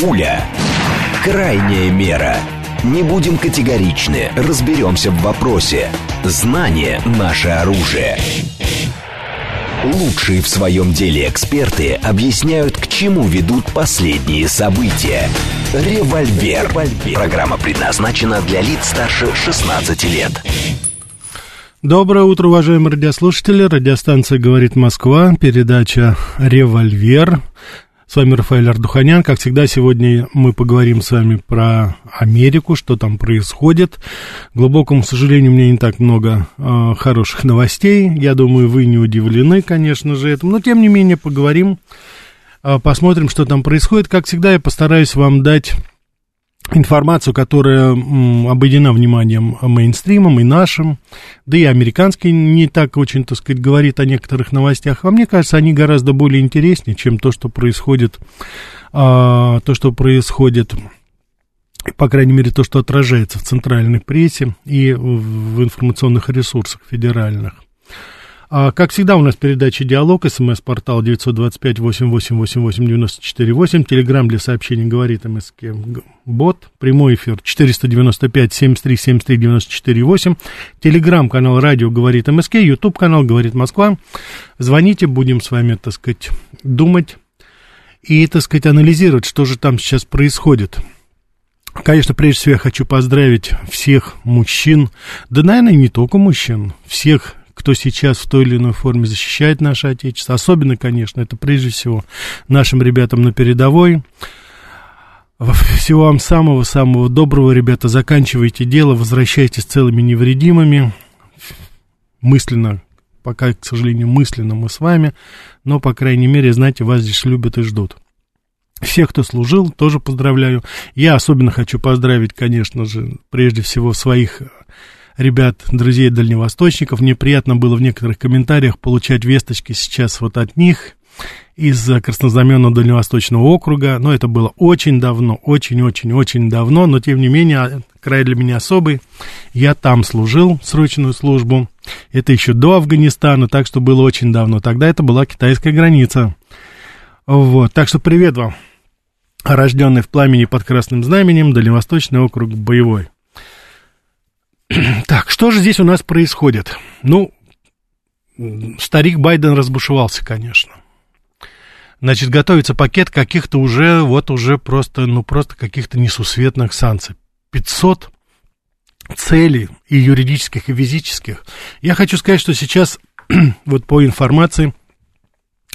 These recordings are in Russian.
Пуля. Крайняя мера. Не будем категоричны, разберемся в вопросе. Знание – наше оружие. Лучшие в своем деле эксперты объясняют, к чему ведут последние события. Револьвер. Программа предназначена для лиц старше 16 лет. Доброе утро, уважаемые радиослушатели. Радиостанция «Говорит Москва», передача «Револьвер». С вами Рафаэль Ардуханян. Как всегда, сегодня мы поговорим с вами про Америку, что там происходит. К глубокому сожалению, у меня не так много э, хороших новостей. Я думаю, вы не удивлены, конечно же, этому. Но, тем не менее, поговорим, э, посмотрим, что там происходит. Как всегда, я постараюсь вам дать информацию, которая обойдена вниманием мейнстримом и нашим, да и американский не так очень, так сказать, говорит о некоторых новостях, а мне кажется, они гораздо более интереснее, чем то, что происходит, а, то, что происходит, по крайней мере, то, что отражается в центральной прессе и в информационных ресурсах федеральных. А, как всегда, у нас передача «Диалог», смс-портал 925-8888-94-8, телеграмм для сообщений «Говорит МСК Бот», прямой эфир 495-7373-94-8, телеграмм-канал «Радио Говорит МСК», ютуб-канал «Говорит Москва». Звоните, будем с вами, так сказать, думать и, так сказать, анализировать, что же там сейчас происходит. Конечно, прежде всего я хочу поздравить всех мужчин, да, наверное, не только мужчин, всех кто сейчас в той или иной форме защищает наше Отечество. Особенно, конечно, это прежде всего нашим ребятам на передовой. Всего вам самого-самого доброго, ребята. Заканчивайте дело, возвращайтесь целыми невредимыми. Мысленно, пока, к сожалению, мысленно мы с вами, но, по крайней мере, знаете, вас здесь любят и ждут. Всех, кто служил, тоже поздравляю. Я особенно хочу поздравить, конечно же, прежде всего своих ребят, друзей дальневосточников. Мне приятно было в некоторых комментариях получать весточки сейчас вот от них из Краснознаменного Дальневосточного округа. Но это было очень давно, очень-очень-очень давно, но тем не менее край для меня особый. Я там служил срочную службу. Это еще до Афганистана, так что было очень давно. Тогда это была китайская граница. Вот, так что привет вам, рожденный в пламени под красным знаменем, Дальневосточный округ боевой. Так, что же здесь у нас происходит? Ну, старик Байден разбушевался, конечно. Значит, готовится пакет каких-то уже, вот уже просто, ну, просто каких-то несусветных санкций. 500 целей и юридических, и физических. Я хочу сказать, что сейчас, вот по информации,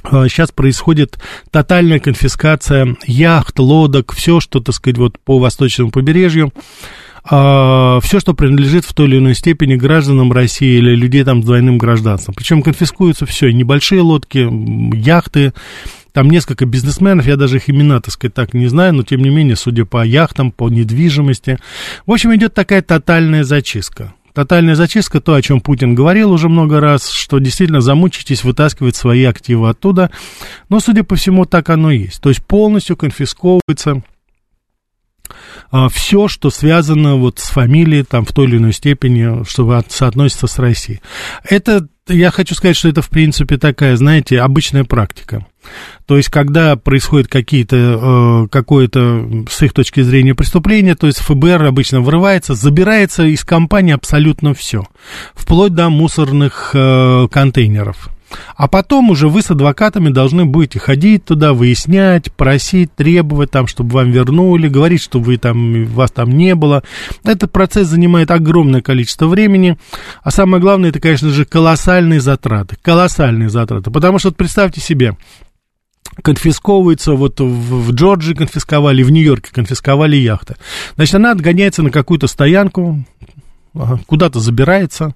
сейчас а, происходит тотальная конфискация яхт, лодок, все, что, так сказать, вот по восточному побережью а, все, что принадлежит в той или иной степени гражданам России или людей там с двойным гражданством. Причем конфискуются все, небольшие лодки, яхты, там несколько бизнесменов, я даже их имена, так сказать, так не знаю, но тем не менее, судя по яхтам, по недвижимости. В общем, идет такая тотальная зачистка. Тотальная зачистка, то, о чем Путин говорил уже много раз, что действительно замучитесь вытаскивать свои активы оттуда. Но, судя по всему, так оно и есть. То есть полностью конфисковывается а, все, что связано вот с фамилией, там, в той или иной степени, что соотносится с Россией. Это, я хочу сказать, что это, в принципе, такая, знаете, обычная практика. То есть, когда происходит какие-то, э, какое-то, с их точки зрения, преступление, то есть ФБР обычно врывается, забирается из компании абсолютно все, вплоть до мусорных э, контейнеров. А потом уже вы с адвокатами должны будете ходить туда, выяснять, просить, требовать там, чтобы вам вернули, говорить, что вы там, вас там не было. Этот процесс занимает огромное количество времени. А самое главное, это, конечно же, колоссальные затраты. Колоссальные затраты. Потому что вот представьте себе, конфисковывается, вот в, в Джорджии конфисковали, в Нью-Йорке конфисковали яхты. Значит, она отгоняется на какую-то стоянку, куда-то забирается,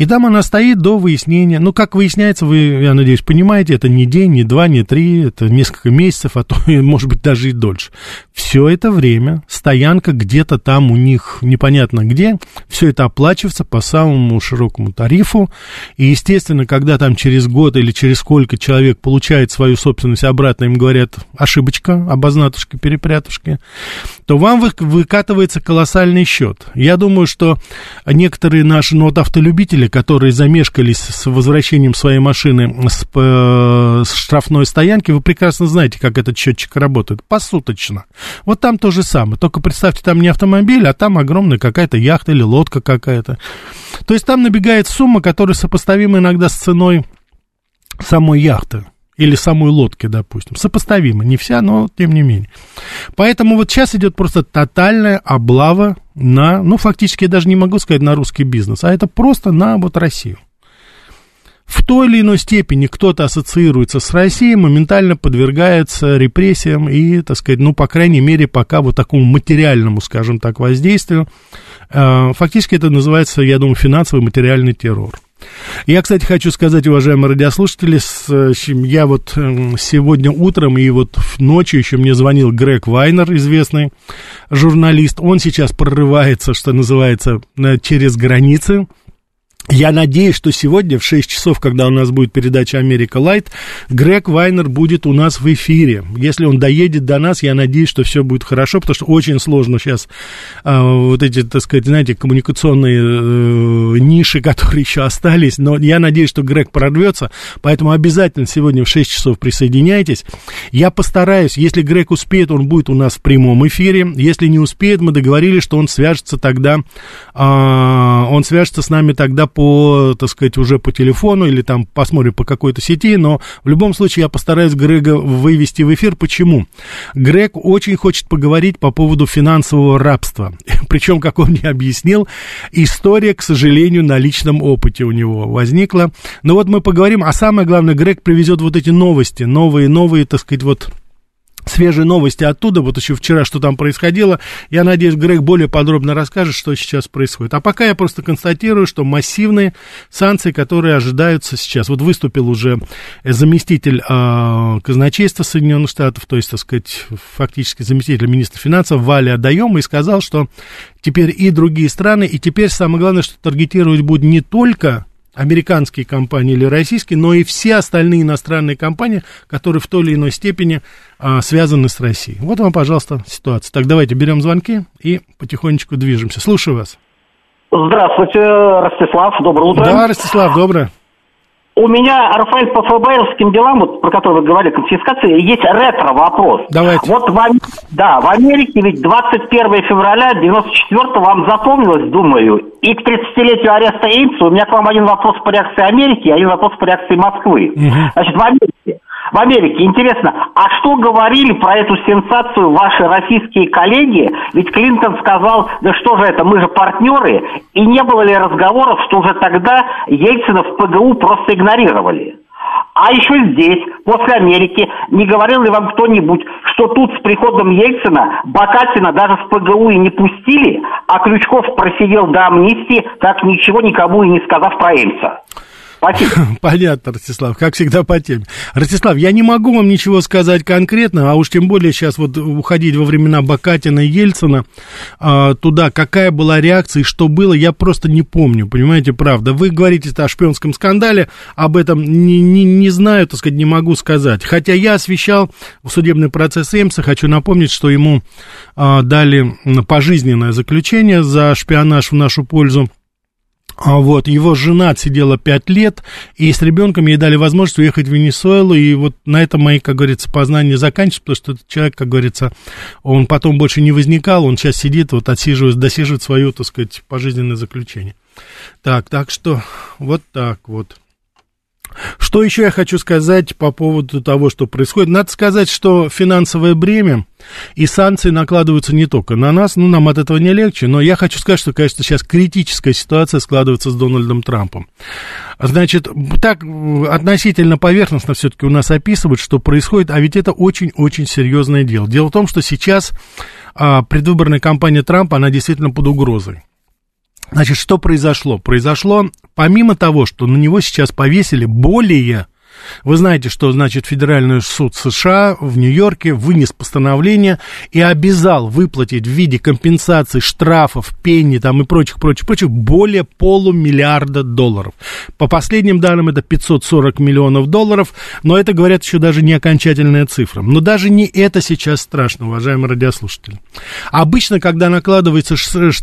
и там она стоит до выяснения. Ну, как выясняется, вы, я надеюсь, понимаете, это не день, не два, не три, это несколько месяцев, а то, может быть, даже и дольше. Все это время стоянка где-то там у них непонятно где, все это оплачивается по самому широкому тарифу. И, естественно, когда там через год или через сколько человек получает свою собственность обратно, им говорят ошибочка, обознатушки, перепрятушки, то вам вы, выкатывается колоссальный счет. Я думаю, что некоторые наши ну, вот автолюбители, которые замешкались с возвращением своей машины с, э, с штрафной стоянки, вы прекрасно знаете, как этот счетчик работает. Посуточно. Вот там то же самое. Только представьте, там не автомобиль, а там огромная какая-то яхта или лодка какая-то. То есть там набегает сумма, которая сопоставима иногда с ценой самой яхты или самой лодки, допустим. Сопоставимо, не вся, но тем не менее. Поэтому вот сейчас идет просто тотальная облава на, ну, фактически я даже не могу сказать на русский бизнес, а это просто на вот Россию. В той или иной степени кто-то ассоциируется с Россией, моментально подвергается репрессиям и, так сказать, ну, по крайней мере, пока вот такому материальному, скажем так, воздействию. Э, фактически это называется, я думаю, финансовый материальный террор. Я, кстати, хочу сказать, уважаемые радиослушатели, я вот эм, сегодня утром и вот ночью еще мне звонил Грег Вайнер, известный журналист. Он сейчас прорывается, что называется, через границы я надеюсь, что сегодня в 6 часов, когда у нас будет передача «Америка Лайт», Грег Вайнер будет у нас в эфире. Если он доедет до нас, я надеюсь, что все будет хорошо, потому что очень сложно сейчас а, вот эти, так сказать, знаете, коммуникационные э, ниши, которые еще остались. Но я надеюсь, что Грег прорвется, поэтому обязательно сегодня в 6 часов присоединяйтесь. Я постараюсь, если Грег успеет, он будет у нас в прямом эфире. Если не успеет, мы договорились, что он свяжется тогда, а, он свяжется с нами тогда по, так сказать, уже по телефону или там посмотрим по какой-то сети, но в любом случае я постараюсь Грега вывести в эфир. Почему? Грег очень хочет поговорить по поводу финансового рабства. Причем, как он мне объяснил, история, к сожалению, на личном опыте у него возникла. Но вот мы поговорим, а самое главное, Грег привезет вот эти новости, новые, новые, так сказать, вот свежие новости оттуда, вот еще вчера, что там происходило. Я надеюсь, Грег более подробно расскажет, что сейчас происходит. А пока я просто констатирую, что массивные санкции, которые ожидаются сейчас. Вот выступил уже заместитель э, казначейства Соединенных Штатов, то есть, так сказать, фактически заместитель министра финансов Валя Адаема и сказал, что теперь и другие страны, и теперь самое главное, что таргетировать будет не только американские компании или российские, но и все остальные иностранные компании, которые в той или иной степени а, связаны с Россией. Вот вам, пожалуйста, ситуация. Так, давайте берем звонки и потихонечку движемся. Слушаю вас. Здравствуйте, Ростислав, доброе утро. Да, Ростислав, доброе. У меня, Рафаэль, по ФБРовским делам, вот, про которые вы говорили, конфискации, есть ретро-вопрос. Давайте. Вот в, да, в Америке ведь 21 февраля 94 вам запомнилось, думаю, и к 30-летию ареста Эймса у меня к вам один вопрос по реакции Америки, один вопрос по реакции Москвы. Угу. Значит, в Америке в Америке. Интересно, а что говорили про эту сенсацию ваши российские коллеги? Ведь Клинтон сказал, да что же это, мы же партнеры. И не было ли разговоров, что уже тогда Ельцина в ПГУ просто игнорировали? А еще здесь, после Америки, не говорил ли вам кто-нибудь, что тут с приходом Ельцина Бакатина даже в ПГУ и не пустили, а Крючков просидел до амнистии, так ничего никому и не сказав про Эльца? Понятно, Ростислав, как всегда по теме. Ростислав, я не могу вам ничего сказать конкретно, а уж тем более сейчас вот уходить во времена Бакатина и Ельцина а, туда, какая была реакция и что было, я просто не помню, понимаете, правда. Вы говорите о шпионском скандале, об этом не, не, не знаю, так сказать, не могу сказать. Хотя я освещал судебный процесс Эмса, хочу напомнить, что ему а, дали пожизненное заключение за шпионаж в нашу пользу. А вот, его жена отсидела пять лет, и с ребенком ей дали возможность уехать в Венесуэлу, и вот на этом мои, как говорится, познания заканчиваются, потому что этот человек, как говорится, он потом больше не возникал, он сейчас сидит, вот отсиживает, досиживает свое, так сказать, пожизненное заключение. Так, так что вот так вот. Что еще я хочу сказать по поводу того, что происходит? Надо сказать, что финансовое бремя и санкции накладываются не только на нас, ну, нам от этого не легче, но я хочу сказать, что, конечно, сейчас критическая ситуация складывается с Дональдом Трампом. Значит, так относительно поверхностно все-таки у нас описывают, что происходит, а ведь это очень-очень серьезное дело. Дело в том, что сейчас а, предвыборная кампания Трампа, она действительно под угрозой. Значит, что произошло? Произошло, помимо того, что на него сейчас повесили более вы знаете, что, значит, Федеральный суд США в Нью-Йорке вынес постановление и обязал выплатить в виде компенсации штрафов, пени там и прочих, прочих, прочих более полумиллиарда долларов. По последним данным, это 540 миллионов долларов, но это, говорят, еще даже не окончательная цифра. Но даже не это сейчас страшно, уважаемые радиослушатели. Обычно, когда накладывается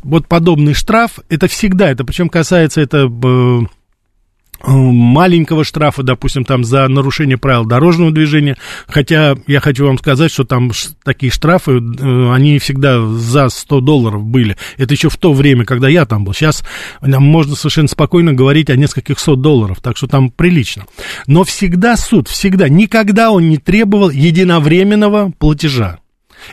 вот подобный штраф, это всегда, это причем касается это э, маленького штрафа, допустим, там за нарушение правил дорожного движения, хотя я хочу вам сказать, что там такие штрафы, э, они всегда за 100 долларов были, это еще в то время, когда я там был, сейчас можно совершенно спокойно говорить о нескольких сот долларов, так что там прилично, но всегда суд, всегда, никогда он не требовал единовременного платежа,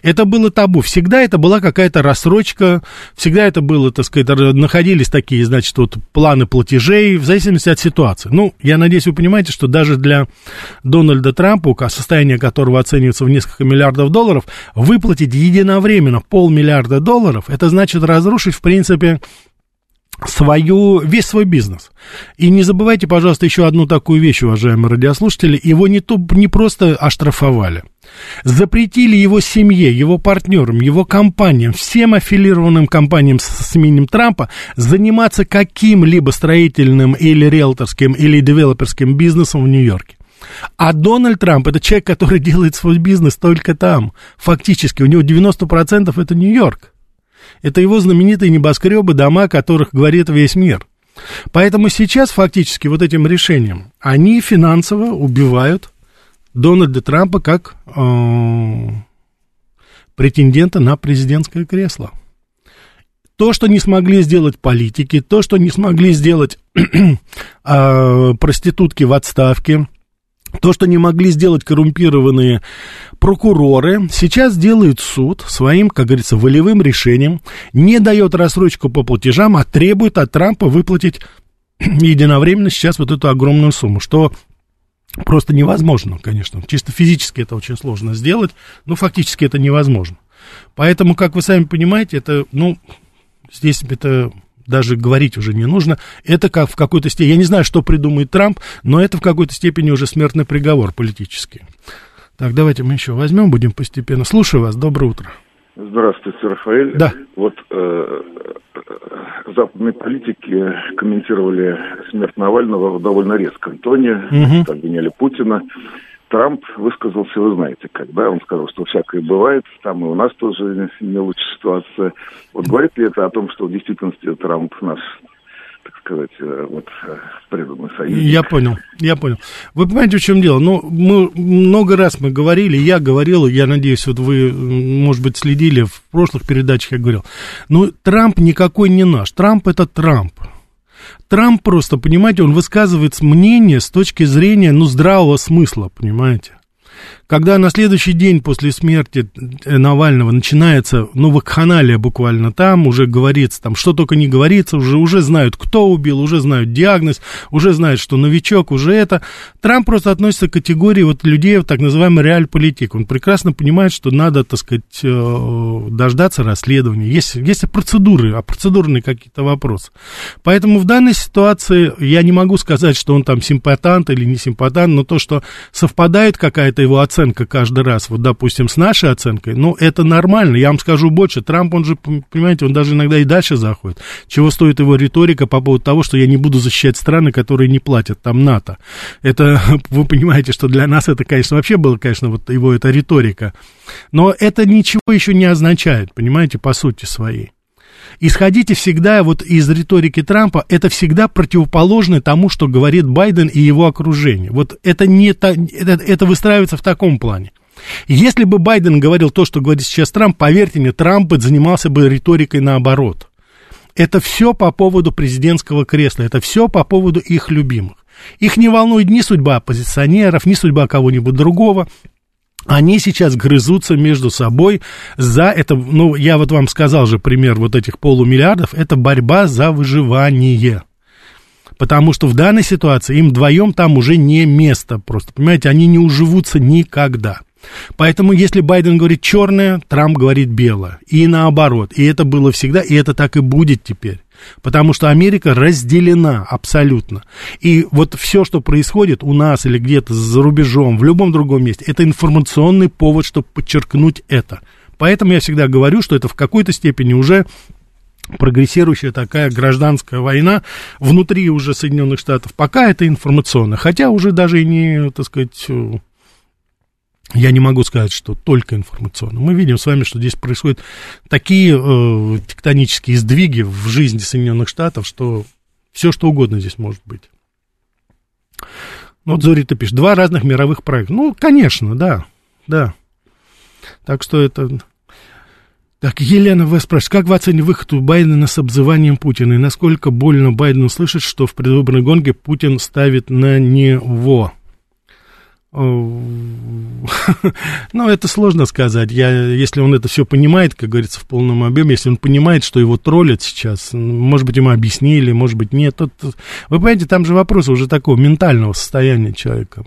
это было табу. Всегда это была какая-то рассрочка, всегда это было, так сказать, находились такие, значит, вот планы платежей, в зависимости от ситуации. Ну, я надеюсь, вы понимаете, что даже для Дональда Трампа, состояние которого оценивается в несколько миллиардов долларов, выплатить единовременно полмиллиарда долларов, это значит разрушить, в принципе, свою, весь свой бизнес. И не забывайте, пожалуйста, еще одну такую вещь, уважаемые радиослушатели, его не, то, не просто оштрафовали, запретили его семье, его партнерам, его компаниям, всем аффилированным компаниям с, с именем Трампа заниматься каким-либо строительным или риэлторским или девелоперским бизнесом в Нью-Йорке. А Дональд Трамп это человек, который делает свой бизнес только там. Фактически у него 90% это Нью-Йорк. Это его знаменитые небоскребы, дома, о которых говорит весь мир. Поэтому сейчас фактически вот этим решением они финансово убивают Дональда Трампа как э, претендента на президентское кресло. То, что не смогли сделать политики, то, что не смогли сделать э, проститутки в отставке, то, что не могли сделать коррумпированные прокуроры, сейчас делает суд своим, как говорится, волевым решением, не дает рассрочку по платежам, а требует от Трампа выплатить единовременно сейчас вот эту огромную сумму, что просто невозможно, конечно. Чисто физически это очень сложно сделать, но фактически это невозможно. Поэтому, как вы сами понимаете, это, ну, здесь это даже говорить уже не нужно. Это как в какой-то степени, я не знаю, что придумает Трамп, но это в какой-то степени уже смертный приговор политический. Так, давайте мы еще возьмем, будем постепенно. Слушаю вас, доброе утро. Здравствуйте, Рафаэль. Да. Вот э, западные политики комментировали смерть Навального в довольно резком тоне, угу. обвиняли Путина. Трамп высказался, вы знаете, когда он сказал, что всякое бывает, там и у нас тоже не лучшая ситуация. Вот говорит ли это о том, что в действительности Трамп наш так сказать, э, вот э, преданный союзник. Я понял, я понял. Вы понимаете, в чем дело? Ну, мы много раз мы говорили, я говорил, я надеюсь, вот вы, может быть, следили в прошлых передачах, я говорил. Ну, Трамп никакой не наш. Трамп это Трамп. Трамп просто, понимаете, он высказывает мнение с точки зрения, ну, здравого смысла, понимаете когда на следующий день после смерти э, Навального начинается, ну, вакханалия буквально там, уже говорится, там, что только не говорится, уже, уже знают, кто убил, уже знают диагноз, уже знают, что новичок, уже это. Трамп просто относится к категории вот людей, так называемый реаль-политик. Он прекрасно понимает, что надо, так сказать, э, дождаться расследования. Есть, есть процедуры, а процедурные какие-то вопросы. Поэтому в данной ситуации я не могу сказать, что он там симпатант или не симпатант, но то, что совпадает какая-то его оценка, каждый раз, вот, допустим, с нашей оценкой, ну, это нормально. Я вам скажу больше. Трамп, он же, понимаете, он даже иногда и дальше заходит. Чего стоит его риторика по поводу того, что я не буду защищать страны, которые не платят там НАТО. Это, вы понимаете, что для нас это, конечно, вообще было, конечно, вот его эта риторика. Но это ничего еще не означает, понимаете, по сути своей исходите всегда вот из риторики Трампа, это всегда противоположно тому, что говорит Байден и его окружение. Вот это, не это, это выстраивается в таком плане. Если бы Байден говорил то, что говорит сейчас Трамп, поверьте мне, Трамп занимался бы риторикой наоборот. Это все по поводу президентского кресла, это все по поводу их любимых. Их не волнует ни судьба оппозиционеров, ни судьба кого-нибудь другого. Они сейчас грызутся между собой за это, ну, я вот вам сказал же пример вот этих полумиллиардов, это борьба за выживание. Потому что в данной ситуации им вдвоем там уже не место просто, понимаете, они не уживутся никогда. Поэтому если Байден говорит черное, Трамп говорит белое. И наоборот. И это было всегда, и это так и будет теперь. Потому что Америка разделена абсолютно. И вот все, что происходит у нас или где-то за рубежом, в любом другом месте, это информационный повод, чтобы подчеркнуть это. Поэтому я всегда говорю, что это в какой-то степени уже прогрессирующая такая гражданская война внутри уже Соединенных Штатов. Пока это информационно, хотя уже даже и не, так сказать, я не могу сказать, что только информационно. Мы видим с вами, что здесь происходят такие э, тектонические сдвиги в жизни Соединенных Штатов, что все что угодно здесь может быть. Ну, вот Зори-то пишет, два разных мировых проекта. Ну, конечно, да, да. Так что это... Так, Елена В. спрашивает, как вы оцените выход у Байдена с обзыванием Путина? И насколько больно Байдену слышать, что в предвыборной гонке Путин ставит на него? Ну, это сложно сказать. Я, если он это все понимает, как говорится, в полном объеме, если он понимает, что его троллят сейчас, может быть, ему объяснили, может быть, нет. Тут, вы понимаете, там же вопрос уже такого ментального состояния человека.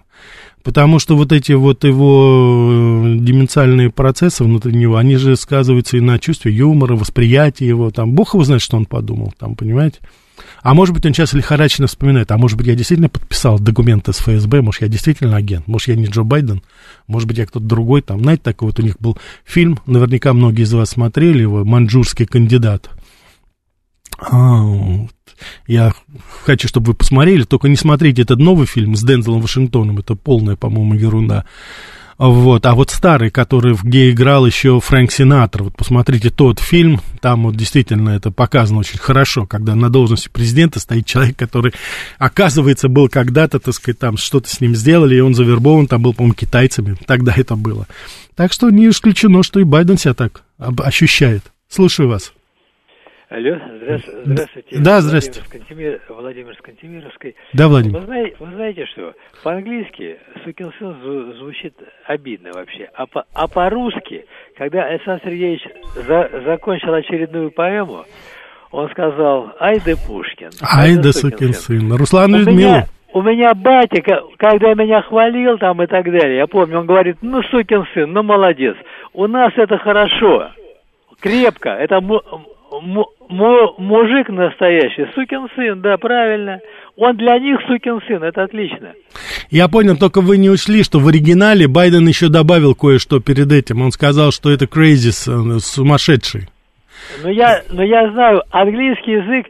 Потому что вот эти вот его э, деменциальные процессы внутри него, они же сказываются и на чувстве юмора, восприятии его. Там, бог его знает, что он подумал, там, понимаете? А может быть, он сейчас лихорадочно вспоминает, а может быть, я действительно подписал документы с ФСБ, может, я действительно агент, может, я не Джо Байден, может быть, я кто-то другой там. Знаете, такой вот у них был фильм, наверняка многие из вас смотрели его, «Маньчжурский кандидат». А, я хочу, чтобы вы посмотрели, только не смотрите этот новый фильм с Дензелом Вашингтоном, это полная, по-моему, ерунда. Вот, а вот старый, который, где играл еще Фрэнк Синатор, вот посмотрите тот фильм, там вот действительно это показано очень хорошо, когда на должности президента стоит человек, который, оказывается, был когда-то, так сказать, там что-то с ним сделали, и он завербован, там был, по-моему, китайцами, тогда это было. Так что не исключено, что и Байден себя так ощущает. Слушаю вас. Алло, здравствуйте. Да, здравствуйте. Владимир, Владимир Скантемировской. Да, Владимир. Вы знаете, вы знаете что? По-английски сукин сын звучит обидно вообще. А, по, а по-русски, когда Александр Сергеевич за, закончил очередную поэму, он сказал «Ай да Пушкин». «Ай да сукин сын». Руслан Людмила. У меня батя, когда меня хвалил там и так далее, я помню, он говорит, ну, сукин сын, ну, молодец. У нас это хорошо, крепко, это мужик настоящий, сукин сын, да, правильно. Он для них сукин сын, это отлично. Я понял, только вы не учли, что в оригинале Байден еще добавил кое-что перед этим. Он сказал, что это crazy, э, сумасшедший. Ну я, ну я знаю, английский язык,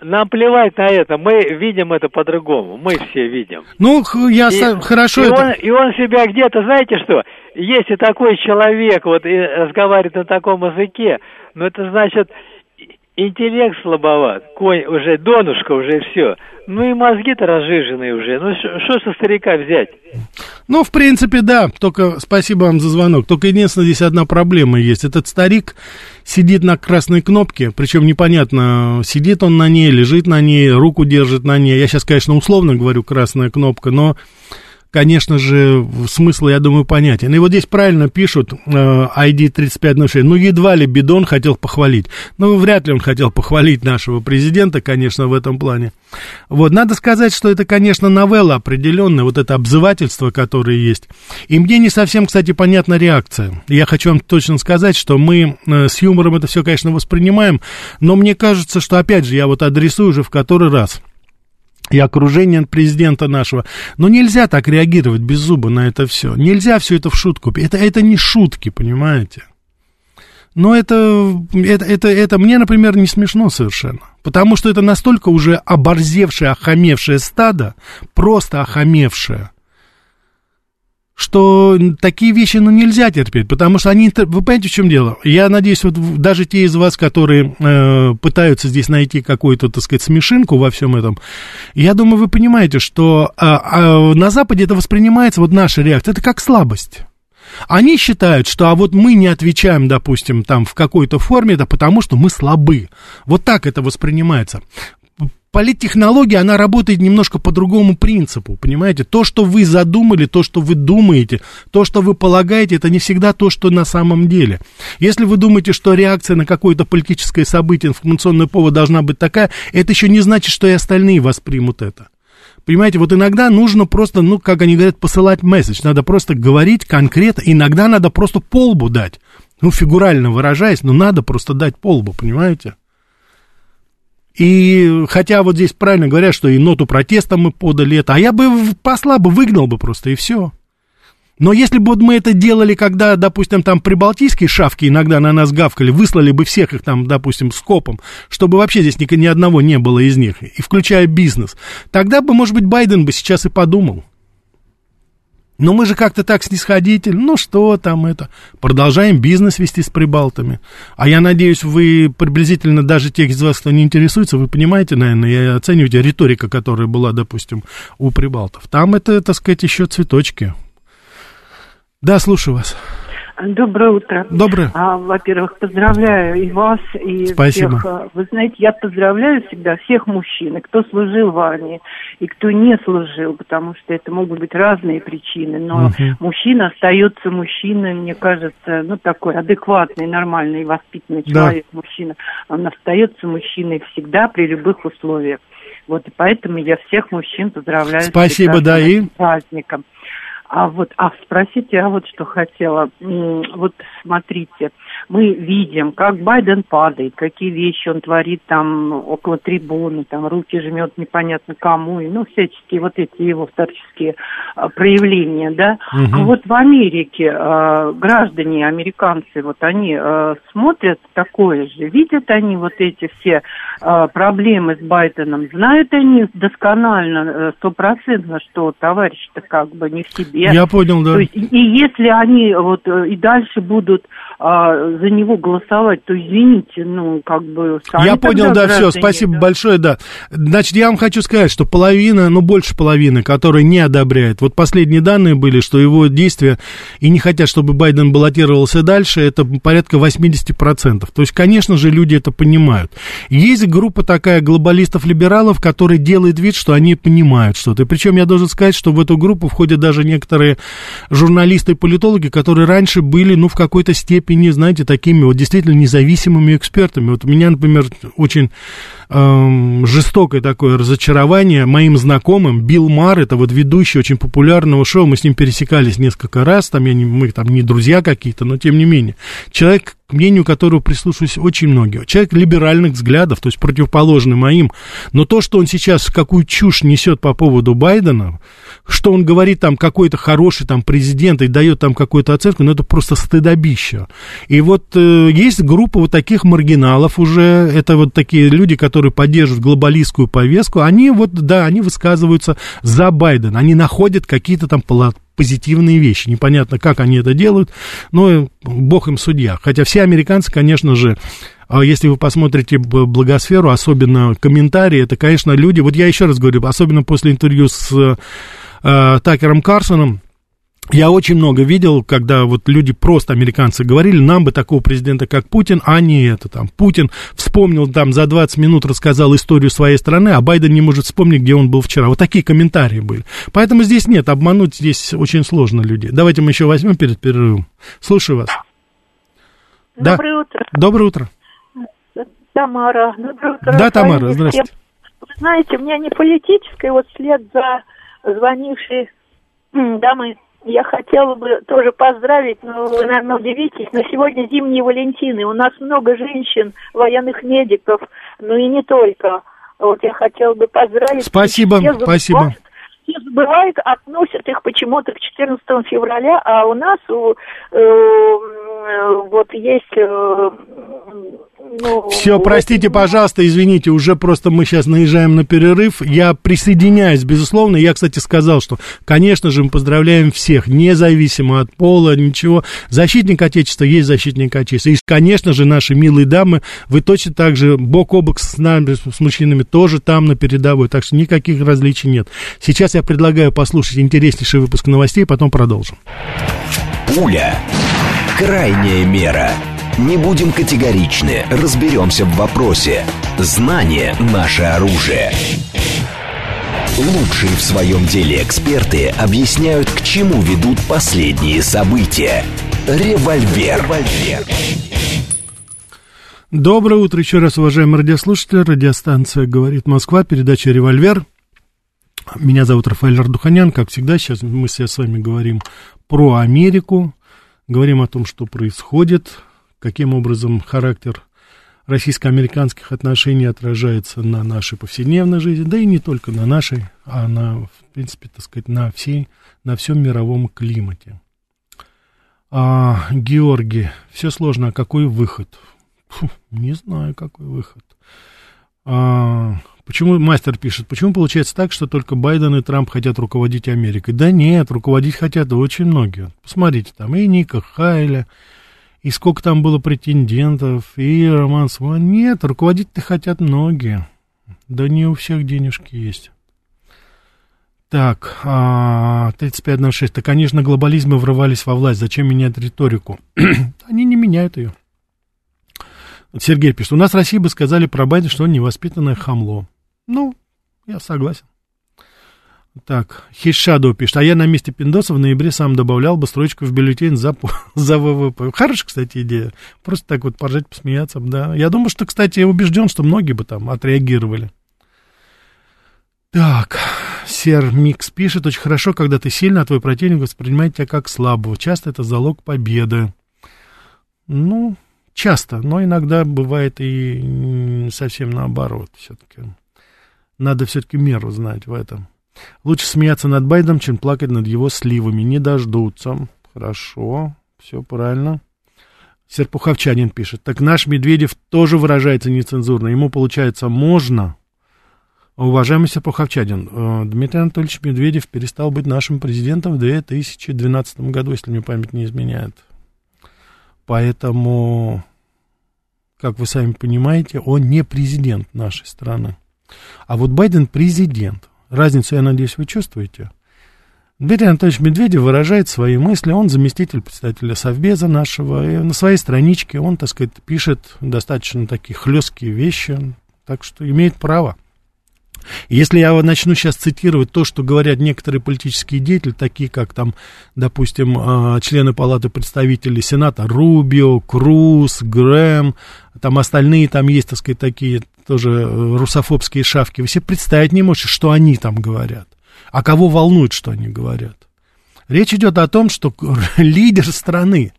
нам плевать на это, мы видим это по-другому, мы все видим. Ну, я и, хорошо и это... Он, и он себя где-то, знаете что, если такой человек вот и разговаривает на таком языке, ну это значит, интеллект слабоват, конь уже, донышко уже все. Ну и мозги-то разжиженные уже. Ну что со старика взять? Ну, в принципе, да. Только спасибо вам за звонок. Только единственное, здесь одна проблема есть. Этот старик сидит на красной кнопке, причем непонятно, сидит он на ней, лежит на ней, руку держит на ней. Я сейчас, конечно, условно говорю красная кнопка, но конечно же, смысл, я думаю, понятен. И вот здесь правильно пишут э, ID 3506, ну, едва ли Бидон хотел похвалить. Ну, вряд ли он хотел похвалить нашего президента, конечно, в этом плане. Вот, надо сказать, что это, конечно, новелла определенная, вот это обзывательство, которое есть. И мне не совсем, кстати, понятна реакция. Я хочу вам точно сказать, что мы э, с юмором это все, конечно, воспринимаем, но мне кажется, что, опять же, я вот адресую уже в который раз – и окружение президента нашего. Но нельзя так реагировать без зуба на это все. Нельзя все это в шутку. Это, это не шутки, понимаете? Но это, это, это, это мне, например, не смешно совершенно. Потому что это настолько уже оборзевшее, охамевшее стадо, просто охамевшее, что такие вещи, ну, нельзя терпеть, потому что они, вы понимаете, в чем дело? Я надеюсь, вот даже те из вас, которые э, пытаются здесь найти какую-то, так сказать, смешинку во всем этом, я думаю, вы понимаете, что э, э, на Западе это воспринимается, вот наша реакция, это как слабость. Они считают, что а вот мы не отвечаем, допустим, там в какой-то форме, это потому что мы слабы. Вот так это воспринимается политтехнология, она работает немножко по другому принципу, понимаете? То, что вы задумали, то, что вы думаете, то, что вы полагаете, это не всегда то, что на самом деле. Если вы думаете, что реакция на какое-то политическое событие, информационный повод должна быть такая, это еще не значит, что и остальные воспримут это. Понимаете, вот иногда нужно просто, ну, как они говорят, посылать месседж. Надо просто говорить конкретно. Иногда надо просто полбу дать. Ну, фигурально выражаясь, но надо просто дать полбу, понимаете? И хотя вот здесь правильно говорят, что и ноту протеста мы подали это, а я бы посла бы выгнал бы просто, и все. Но если бы вот мы это делали, когда, допустим, там прибалтийские шавки иногда на нас гавкали, выслали бы всех их там, допустим, скопом, чтобы вообще здесь ни, ни одного не было из них, и включая бизнес, тогда бы, может быть, Байден бы сейчас и подумал. Но мы же как-то так снисходительно, ну что там это, продолжаем бизнес вести с прибалтами. А я надеюсь, вы приблизительно, даже тех из вас, кто не интересуется, вы понимаете, наверное, и оцениваете риторика, которая была, допустим, у прибалтов. Там это, так сказать, еще цветочки. Да, слушаю вас. Доброе утро. Доброе. А, во-первых, поздравляю и вас, и Спасибо. всех. А, вы знаете, я поздравляю всегда всех мужчин, и кто служил в армии, и кто не служил, потому что это могут быть разные причины. Но Мгм. мужчина остается мужчиной, мне кажется, ну такой адекватный, нормальный, воспитанный Да. человек, мужчина. Он остается мужчиной всегда при любых условиях. Вот и поэтому я всех мужчин поздравляю. с Спасибо, да, и? прекрасным праздником. А вот, а спросите, я вот что хотела. Вот смотрите, мы видим, как Байден падает, какие вещи он творит там около трибуны, там руки жмет непонятно кому, и, ну, всяческие вот эти его старческие а, проявления, да. Мгм. А вот в Америке а, граждане, американцы, вот они а, смотрят такое же, видят они вот эти все а, проблемы с Байденом, знают они досконально, э, стопроцентно, что товарищ-то как бы не в себе. Я понял, да. То есть, и и если они вот э, и дальше будут а, за него голосовать, то извините, ну как бы сами Я понял, да, все, спасибо да. большое, да. Значит, я вам хочу сказать, что половина, ну, больше половины, которые не одобряет. Вот последние данные были, что его действия и не хотят, чтобы Байден баллотировался дальше, это порядка 80%. То есть, конечно же, люди это понимают. Есть группа такая глобалистов-либералов, которые делают вид, что они понимают что-то. И причем я должен сказать, что в эту группу входят даже некоторые журналисты и политологи, которые раньше были, ну, в какой-то степени, знаете, такими вот действительно независимыми экспертами. Вот у меня, например, очень эм, жестокое такое разочарование моим знакомым. Билл Мар, это вот ведущий очень популярного шоу, мы с ним пересекались несколько раз, там я не, мы там не друзья какие-то, но тем не менее. Человек, к мнению которого прислушиваюсь очень многие. Человек либеральных взглядов, то есть противоположный моим. Но то, что он сейчас, какую чушь несет по поводу Байдена, что он говорит там какой-то хороший там президент и дает там какую-то оценку, ну это просто стыдобище. И вот э, есть группа вот таких маргиналов уже, это вот такие люди, которые поддерживают глобалистскую повестку, они вот, да, они высказываются за Байдена, они находят какие-то там позитивные вещи. Непонятно, как они это делают, но бог им судья. Хотя все американцы, конечно же, а если вы посмотрите благосферу, особенно комментарии, это, конечно, люди, вот я еще раз говорю, особенно после интервью с э, Такером Карсоном, я очень много видел, когда вот люди просто американцы говорили, нам бы такого президента, как Путин, а не это там. Путин вспомнил там за 20 минут, рассказал историю своей страны, а Байден не может вспомнить, где он был вчера. Вот такие комментарии были. Поэтому здесь нет, обмануть здесь очень сложно людей. Давайте мы еще возьмем перед перерывом. Слушаю вас. Да. Доброе утро, Доброе утро. Тамара. Доброе утро. Да, Тамара, всем. Вы знаете, у меня не политическое, вот след за звонившей дамой. Я хотела бы тоже поздравить, но вы, наверное, удивитесь, но сегодня зимние Валентины. У нас много женщин, военных медиков, ну и не только. Вот я хотела бы поздравить. Спасибо, Все забывают- спасибо. Все забывают, относят их почему-то к 14 февраля, а у нас э, м, вот есть... э, ну, Все, простите, пожалуйста, извините, уже просто мы сейчас наезжаем на перерыв. Я присоединяюсь, безусловно. Я, кстати, сказал, что, конечно же, мы поздравляем всех, независимо от пола, ничего. Защитник Отечества есть защитник Отечества. И, конечно же, наши милые дамы, вы точно так же бок о бок с нами, с мужчинами, тоже там на передовой. Так что никаких различий нет. Сейчас я предлагаю послушать интереснейший выпуск новостей, потом продолжим. Пуля. Крайняя мера. Не будем категоричны, разберемся в вопросе. Знание – наше оружие. Лучшие в своем деле эксперты объясняют, к чему ведут последние события. Револьвер. Доброе утро еще раз, уважаемые радиослушатели. Радиостанция «Говорит Москва», передача «Револьвер». Меня зовут Рафаэль Ардуханян. Как всегда, сейчас мы с вами говорим про Америку, говорим о том, что происходит, каким образом характер российско-американских отношений отражается на нашей повседневной жизни, да и не только на нашей, а на, в принципе, так сказать, на, всей, на всем мировом климате. А, Георгий, все сложно, а какой выход? Фу, не знаю, какой выход. А, Почему мастер пишет? Почему получается так, что только Байден и Трамп хотят руководить Америкой? Да нет, руководить хотят очень многие. Посмотрите, там и Ника Хайля, и сколько там было претендентов, и Роман Сван. Нет, руководить-то хотят многие. Да не у всех денежки есть. Так, 35.06. Так, конечно, глобализмы врывались во власть. Зачем менять риторику? Они не меняют ее. Сергей пишет. У нас в России бы сказали про Байдена, что он невоспитанное хамло. Ну, я согласен. Так, Хишадо пишет, а я на месте Пиндоса в ноябре сам добавлял бы строчку в бюллетень за, за ВВП. Хорошая, кстати, идея. Просто так вот поржать, посмеяться, да. Я думаю, что, кстати, я убежден, что многие бы там отреагировали. Так, Сер Микс пишет, очень хорошо, когда ты сильно, а твой противник воспринимает тебя как слабого. Часто это залог победы. Ну, часто, но иногда бывает и совсем наоборот все-таки. Надо все-таки меру знать в этом. Лучше смеяться над Байдом, чем плакать над его сливами. Не дождутся. Хорошо, все правильно. Серпуховчанин пишет. Так наш Медведев тоже выражается нецензурно. Ему, получается, можно. Уважаемый Серпуховчанин, э, Дмитрий Анатольевич Медведев перестал быть нашим президентом в 2012 году, если мне память не изменяет. Поэтому, как вы сами понимаете, он не президент нашей страны. А вот Байден президент. Разницу, я надеюсь, вы чувствуете. Дмитрий Анатольевич Медведев выражает свои мысли, он заместитель председателя Совбеза нашего, и на своей страничке он, так сказать, пишет достаточно такие хлесткие вещи, так что имеет право. Если я начну сейчас цитировать то, что говорят некоторые политические деятели, такие как там, допустим, а, члены Палаты представителей Сената Рубио, Круз, Грэм, там остальные там есть, так сказать, такие тоже э, русофобские шавки, вы себе представить не можете, что они там говорят. А кого волнует, что они говорят? Речь идет о том, что лидер страны,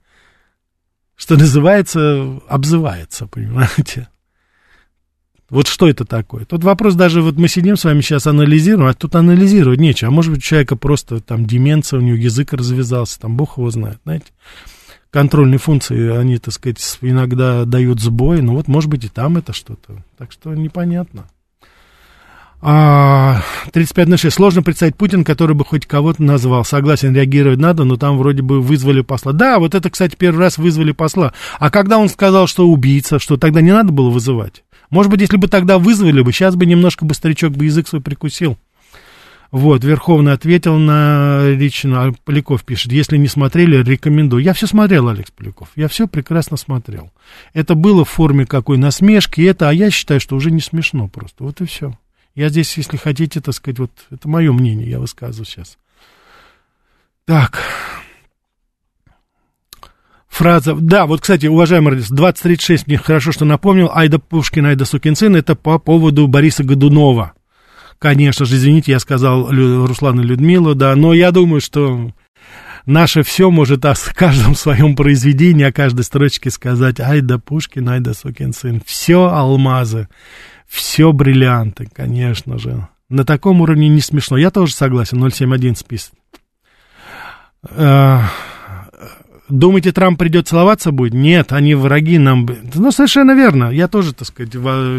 что называется, обзывается, понимаете? Вот что это такое? Тут вопрос даже, вот мы сидим с вами сейчас анализируем, а тут анализировать нечего. А может быть, у человека просто там деменция, у него язык развязался, там бог его знает, знаете. Контрольные функции, они, так сказать, иногда дают сбой, но вот, может быть, и там это что-то. Так что непонятно. А, 35 на 6. Сложно представить Путин, который бы хоть кого-то назвал. Согласен, реагировать надо, но там вроде бы вызвали посла. Да, вот это, кстати, первый раз вызвали посла. А когда он сказал, что убийца, что тогда не надо было вызывать? Может быть, если бы тогда вызвали бы, сейчас бы немножко бы старичок бы язык свой прикусил. Вот, Верховный ответил на лично, Поляков пишет, если не смотрели, рекомендую. Я все смотрел, Алекс Поляков, я все прекрасно смотрел. Это было в форме какой насмешки, это, а я считаю, что уже не смешно просто, вот и все. Я здесь, если хотите, так сказать, вот, это мое мнение, я высказываю сейчас. Так, фраза, да, вот, кстати, уважаемый радист, 2036 мне хорошо, что напомнил, Айда Пушкин, Айда Сукин сын, это по поводу Бориса Годунова. Конечно же, извините, я сказал Руслан и Людмила, да, но я думаю, что наше все может о каждом своем произведении, о каждой строчке сказать, Айда Пушкин, Айда Сукин сын, все алмазы, все бриллианты, конечно же. На таком уровне не смешно. Я тоже согласен, 071 список. Думаете, Трамп придет целоваться будет? Нет, они враги нам. Ну, совершенно верно. Я тоже, так сказать,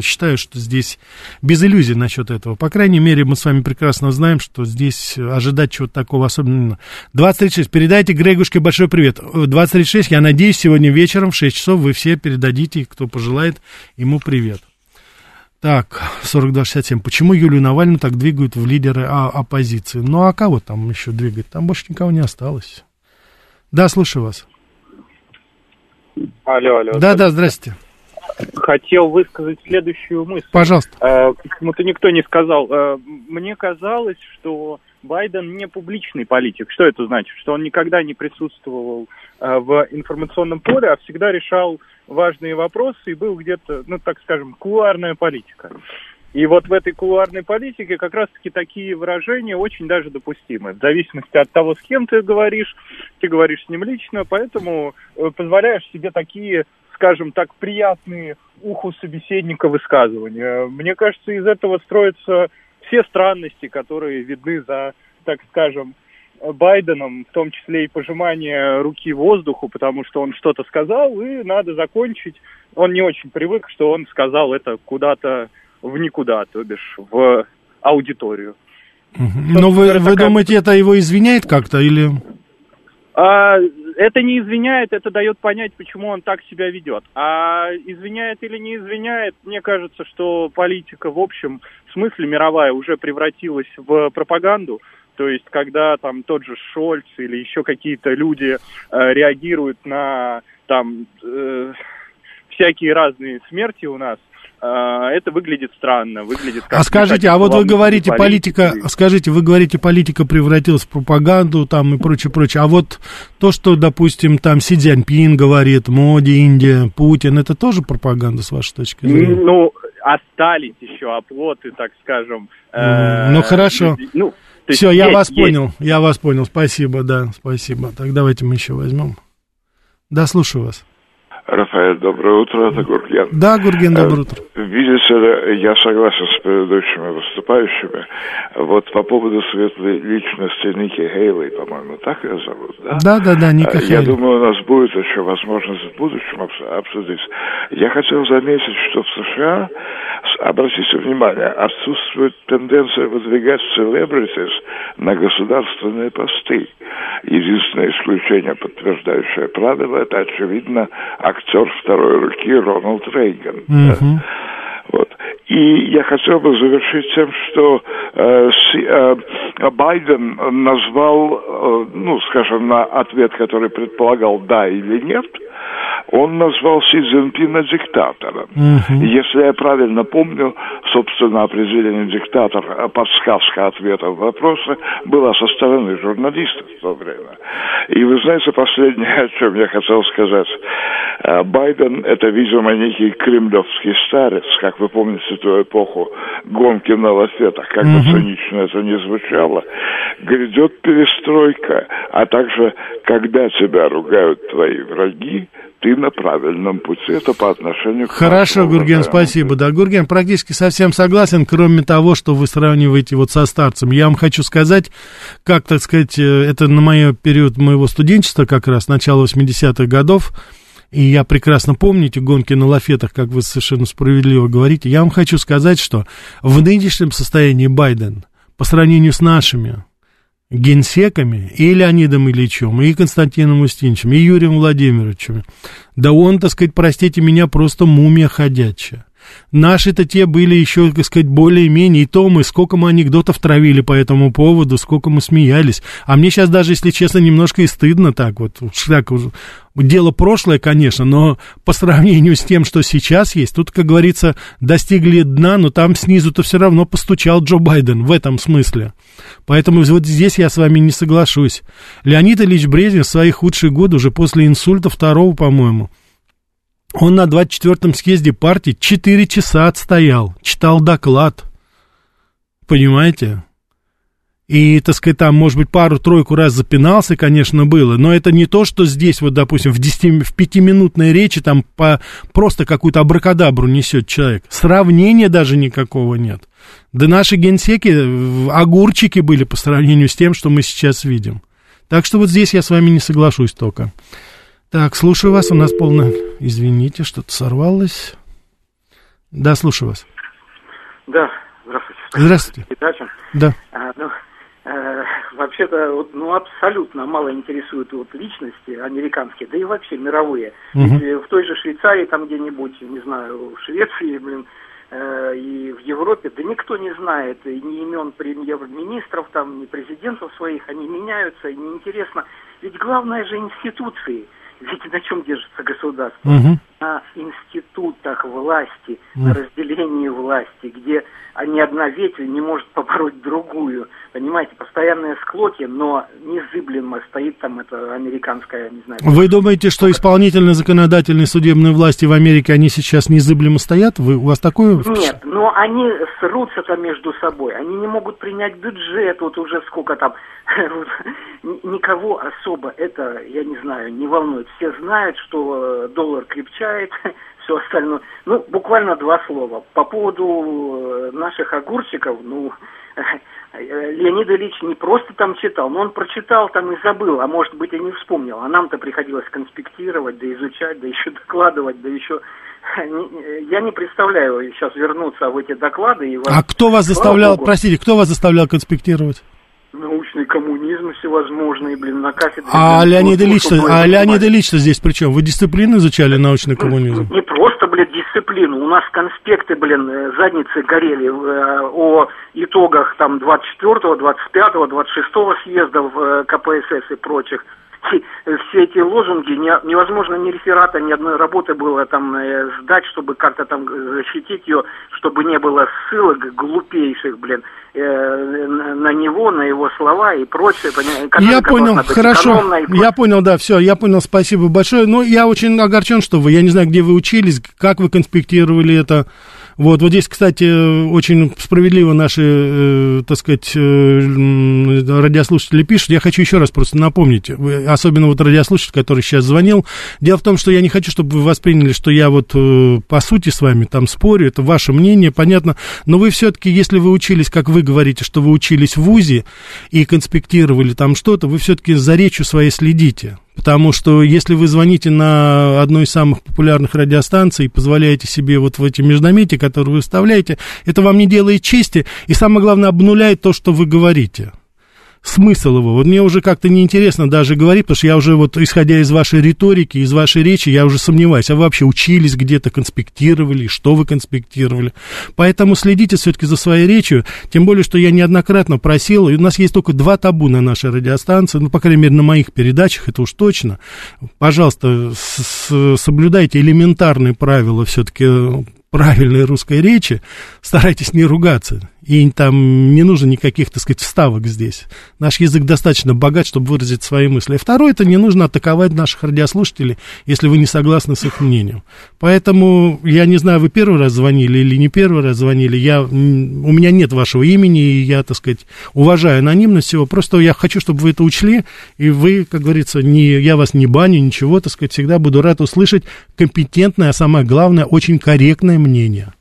считаю, что здесь без иллюзий насчет этого. По крайней мере, мы с вами прекрасно знаем, что здесь ожидать чего-то такого особенного. 2036. Передайте Грегушке большой привет. 2036. Я надеюсь, сегодня вечером в 6 часов вы все передадите, кто пожелает, ему привет. Так, 4267. Почему Юлию Навальную так двигают в лидеры а, оппозиции? Ну, а кого там еще двигать? Там больше никого не осталось. Да, слушаю вас. Алло, алло. Да, да, здрасте. Хотел высказать следующую мысль. Пожалуйста. Э, почему-то никто не сказал. Э, мне казалось, что Байден не публичный политик. Что это значит? Что он никогда не присутствовал э, в информационном поле, а всегда решал важные вопросы и был где-то, ну, так скажем, кулуарная политика. И вот в этой кулуарной политике как раз-таки такие выражения очень даже допустимы. В зависимости от того, с кем ты говоришь, ты говоришь с ним лично, поэтому э, позволяешь себе такие, скажем так, приятные уху собеседника высказывания. Мне кажется, из этого строятся все странности, которые видны за, так скажем, Байденом, в том числе и пожимание руки воздуху, потому что он что-то сказал, и надо закончить. Он не очень привык, что он сказал это куда-то в никуда, то бишь в аудиторию. Но вы, вы думаете, это его извиняет как-то или... А, это не извиняет, это дает понять, почему он так себя ведет. А извиняет или не извиняет, мне кажется, что политика в общем смысле мировая уже превратилась в пропаганду. То есть, когда там тот же Шольц или еще какие-то люди э, реагируют на там э, всякие разные смерти у нас, это выглядит странно, выглядит как... А скажите, а вот вы говорите, политика, скажите, вы говорите, политика превратилась в пропаганду там и прочее, прочее, а вот то, что, допустим, там Си Цзяньпин говорит, Моди, Индия, Путин, это тоже пропаганда, с вашей точки зрения? Ну, остались еще оплоты, так скажем. Э, ну, хорошо. Ну, Все, я вас понял, я вас понял, спасибо, да, спасибо. Так давайте мы еще возьмем. Да, слушаю вас. Рафаэль, доброе утро, это Гурген. Да, Гурген, доброе утро. Видите ли, я согласен с предыдущими выступающими. Вот по поводу светлой личности Ники Хейли, по-моему, так ее зовут, да? Да, да, да, Ника Хейли. Я думаю, у нас будет еще возможность в будущем обсудить. Я хотел заметить, что в США, обратите внимание, отсутствует тенденция выдвигать celebrities на государственные посты. Единственное исключение, подтверждающее правило, это, очевидно, актер второй руки Рональд Рейган. Mm-hmm. Вот. И я хотел бы завершить тем, что э, си, э, Байден назвал, э, ну, скажем, на ответ, который предполагал да или нет, он назвал Си Цзиньпина диктатором. Uh-huh. Если я правильно помню, собственно, определение диктатора, подсказка ответа в вопросы была со стороны журналистов в то время. И вы знаете, последнее, о чем я хотел сказать. Э, Байден – это, видимо, некий кремлевский старец, как вы помните ту эпоху гонки на лафетах, как бы цинично это не звучало. Грядет перестройка, а также, когда тебя ругают твои враги, ты на правильном пути. Это по отношению к... Хорошо, Гурген, спасибо. Да, Гурген, практически совсем согласен, кроме того, что вы сравниваете вот со старцем. Я вам хочу сказать, как, так сказать, э, это на мой период моего студенчества, как раз, начало 80-х годов, и я прекрасно помню эти гонки на лафетах, как вы совершенно справедливо говорите. Я вам хочу сказать, что в нынешнем состоянии Байден, по сравнению с нашими генсеками, и Леонидом Ильичем, и Константином Устинчем, и Юрием Владимировичем. Да он, так сказать, простите меня, просто мумия ходячая. Наши-то те были еще, так сказать, более-менее, и то мы, сколько мы анекдотов травили по этому поводу, сколько мы смеялись. А мне сейчас даже, если честно, немножко и стыдно так вот. Так, дело прошлое, конечно, но по сравнению с тем, что сейчас есть, тут, как говорится, достигли дна, но там снизу-то все равно постучал Джо Байден в этом смысле. Поэтому вот здесь я с вами не соглашусь. Леонид Ильич Брежнев в свои худшие годы, уже после инсульта второго, по-моему, он на 24-м съезде партии 4 часа отстоял, читал доклад. Понимаете? И, так сказать, там, может быть, пару-тройку раз запинался, конечно, было, но это не то, что здесь, вот, допустим, в, 10, в пятиминутной речи там по, просто какую-то абракадабру несет человек. Сравнения даже никакого нет. Да наши генсеки, огурчики были по сравнению с тем, что мы сейчас видим. Так что вот здесь я с вами не соглашусь только. Так, слушаю вас, у нас полно... Извините, что-то сорвалось. Да, слушаю вас. Да, здравствуйте. Здравствуйте. Передача. Да. А, ну, э, вообще-то, вот, ну, абсолютно мало интересуют вот личности американские, да и вообще мировые. Угу. Если в той же Швейцарии, там где-нибудь, не знаю, в Швеции, блин, э, и в Европе, да никто не знает и ни имен премьер-министров, там, ни президентов своих, они меняются, и неинтересно. Ведь главное же институции – ведь на чем держится государство? Угу. На институтах власти, угу. на разделении власти, где ни одна ветвь не может побороть другую. Понимаете, постоянные склоки, но незыблемо стоит там эта американская, не знаю... Вы думаете, что исполнительные, законодательные, судебные власти в Америке, они сейчас незыблемо стоят? Вы, у вас такое... Нет, но они срутся-то между собой. Они не могут принять бюджет, вот уже сколько там... Никого особо это, я не знаю, не волнует. Все знают, что э, доллар крепчает, все остальное. Ну, буквально два слова. По поводу э, наших огурчиков, ну, Леонид Ильич не просто там читал, но он прочитал там и забыл, а может быть и не вспомнил. А нам-то приходилось конспектировать, да изучать, да еще докладывать, да еще... Я не представляю сейчас вернуться в эти доклады. И а кто вас заставлял, Богу, простите, кто вас заставлял конспектировать? Коммунизм всевозможные, блин, на кафедре. А Леонид Ильич, а Леонид Ильич здесь при чем? Вы дисциплину изучали научный коммунизм? Не просто, блин, дисциплину. У нас конспекты, блин, э, задницы горели э, о итогах там 24-го, 25-го, 26-го съездов э, КПСС и прочих все эти лозунги, невозможно ни реферата, ни одной работы было там сдать, чтобы как-то там защитить ее, чтобы не было ссылок глупейших, блин, на него, на его слова и прочее. Я понял, хорошо, я понял, да, все, я понял, спасибо большое. Но я очень огорчен, что вы, я не знаю, где вы учились, как вы конспектировали это, вот, вот здесь, кстати, очень справедливо наши, э, так сказать, э, радиослушатели пишут. Я хочу еще раз просто напомнить, особенно вот радиослушатель, который сейчас звонил. Дело в том, что я не хочу, чтобы вы восприняли, что я вот э, по сути с вами там спорю, это ваше мнение, понятно, но вы все-таки, если вы учились, как вы говорите, что вы учились в ВУЗе и конспектировали там что-то, вы все-таки за речью своей следите. Потому что если вы звоните на одну из самых популярных радиостанций и позволяете себе вот в эти междометия, которые вы вставляете, это вам не делает чести и, самое главное, обнуляет то, что вы говорите смысл его. Вот мне уже как-то неинтересно даже говорить, потому что я уже вот, исходя из вашей риторики, из вашей речи, я уже сомневаюсь, а вы вообще учились где-то, конспектировали, что вы конспектировали. Поэтому следите все-таки за своей речью, тем более, что я неоднократно просил, и у нас есть только два табу на нашей радиостанции, ну, по крайней мере, на моих передачах, это уж точно. Пожалуйста, соблюдайте элементарные правила все-таки правильной русской речи, старайтесь не ругаться. И там не нужно никаких, так сказать, вставок здесь. Наш язык достаточно богат, чтобы выразить свои мысли. И второе, это не нужно атаковать наших радиослушателей, если вы не согласны с их мнением. Поэтому, я не знаю, вы первый раз звонили или не первый раз звонили, я, у меня нет вашего имени, и я, так сказать, уважаю анонимность всего. Просто я хочу, чтобы вы это учли, и вы, как говорится, не, я вас не баню, ничего, так сказать, всегда буду рад услышать компетентное, а самое главное, очень корректное мнение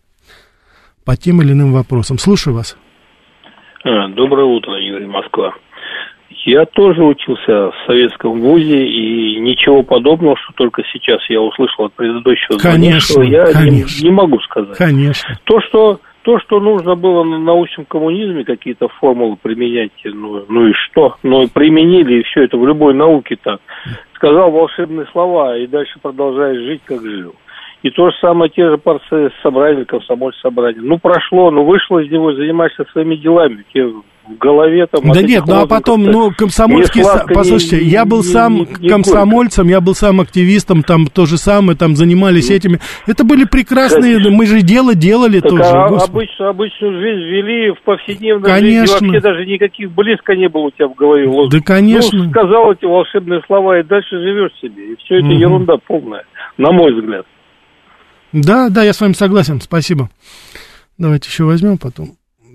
по тем или иным вопросам. Слушаю вас. А, доброе утро, Юрий Москва. Я тоже учился в советском вузе, и ничего подобного, что только сейчас я услышал от предыдущего конечно, я конечно. Не, не могу сказать. Конечно. То, что то, что нужно было на научном коммунизме, какие-то формулы применять, ну, ну и что? Ну, применили, и все это в любой науке так. Сказал волшебные слова, и дальше продолжаешь жить, как жил. И то же самое, те же порции собрания, комсомольское собрание. Ну, прошло, ну, вышло из него, занимаешься своими делами. Те в голове там... Да нет, ну а потом, ну, комсомольский... Послушайте, не, я был не, сам не, не комсомольцем, горько. я был сам активистом, там то же самое, там занимались ну, этими. Это были прекрасные, Конечно. мы же дело делали так, тоже. А, обычную, обычную жизнь вели в повседневной Конечно. жизни, вообще даже никаких близко не было у тебя в голове. Да, конечно. Ну, сказал эти волшебные слова, и дальше живешь себе. И все это угу. ерунда полная, на мой взгляд. Да, да, я с вами согласен, спасибо. Давайте еще возьмем потом.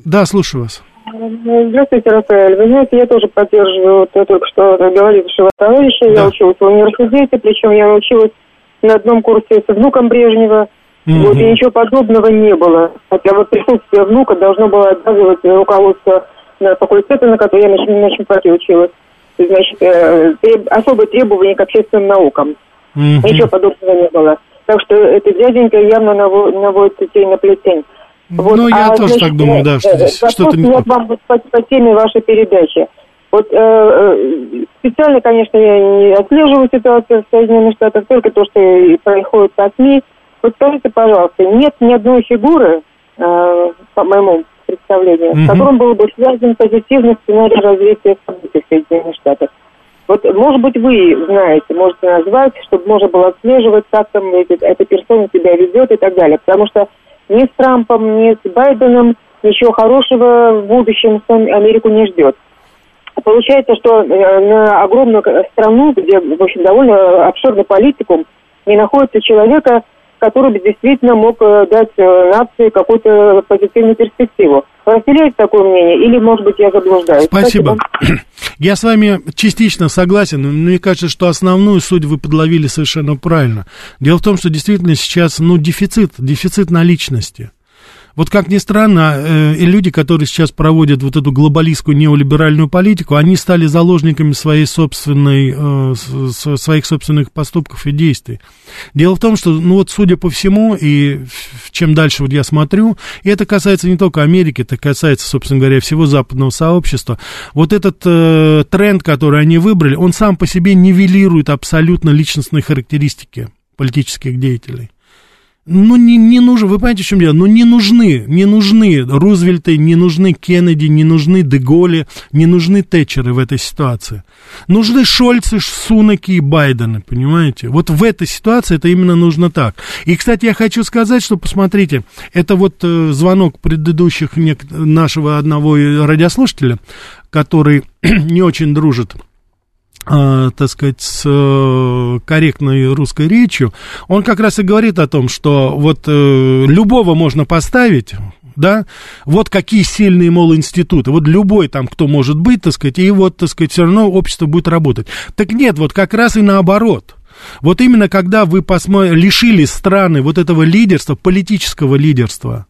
Да, слушаю вас. Здравствуйте, Рафаэль. Вы знаете, я тоже поддерживаю вот только что говорившего товарища. Да. Я училась в университете, причем я училась на одном курсе с внуком Брежнева. Mm-hmm. Вот, и ничего подобного не было. Хотя вот присутствие внука должно было обязывать руководство на факультете, на котором я на, на чемпионате училась. Значит, э, треб, особые требования к общественным наукам. Mm-hmm. Ничего подобного не было. Так что этот дяденька явно наводит детей на плетень. Вот. Ну, я а, тоже значит, так думаю, да, что здесь что-то не... Вот вам по, по теме вашей передачи. Вот э, э, специально, конечно, я не отслеживаю ситуацию в Соединенных Штатах, только то, что происходит по СМИ. Вот скажите, пожалуйста, нет ни одной фигуры, э, по моему представлению, mm-hmm. с которым был бы связан позитивный сценарий развития событий в Соединенных Штатах. Вот, может быть, вы знаете, можете назвать, чтобы можно было отслеживать, как там эти, эта персона себя ведет и так далее. Потому что ни с Трампом, ни с Байденом ничего хорошего в будущем Америку не ждет. Получается, что э, на огромную страну, где, в общем, довольно обширный политикум, не находится человека, который бы действительно мог э, дать э, нации какую-то позитивную перспективу. Разделяете такое мнение или, может быть, я заблуждаюсь? Спасибо. Спасибо. Я с вами частично согласен, но мне кажется, что основную суть вы подловили совершенно правильно. Дело в том, что действительно сейчас, ну, дефицит, дефицит наличности. Вот как ни странно, э, люди, которые сейчас проводят вот эту глобалистскую неолиберальную политику, они стали заложниками своей собственной, э, своих собственных поступков и действий. Дело в том, что, ну вот, судя по всему, и чем дальше вот я смотрю, и это касается не только Америки, это касается, собственно говоря, всего западного сообщества, вот этот э, тренд, который они выбрали, он сам по себе нивелирует абсолютно личностные характеристики политических деятелей. Ну, не, не нужно, вы понимаете, в чем дело? Ну, не нужны, не нужны Рузвельты, не нужны Кеннеди, не нужны Деголи, не нужны Тэтчеры в этой ситуации. Нужны Шольцы, Сунаки и Байдены, понимаете? Вот в этой ситуации это именно нужно так. И, кстати, я хочу сказать, что, посмотрите, это вот э, звонок предыдущих нашего одного радиослушателя, который не очень дружит э, так сказать, с э, корректной русской речью, он как раз и говорит о том, что вот э, любого можно поставить, да, вот какие сильные, мол, институты, вот любой там, кто может быть, так сказать, и вот, так сказать, все равно общество будет работать. Так нет, вот как раз и наоборот. Вот именно когда вы посмо... лишили страны вот этого лидерства, политического лидерства,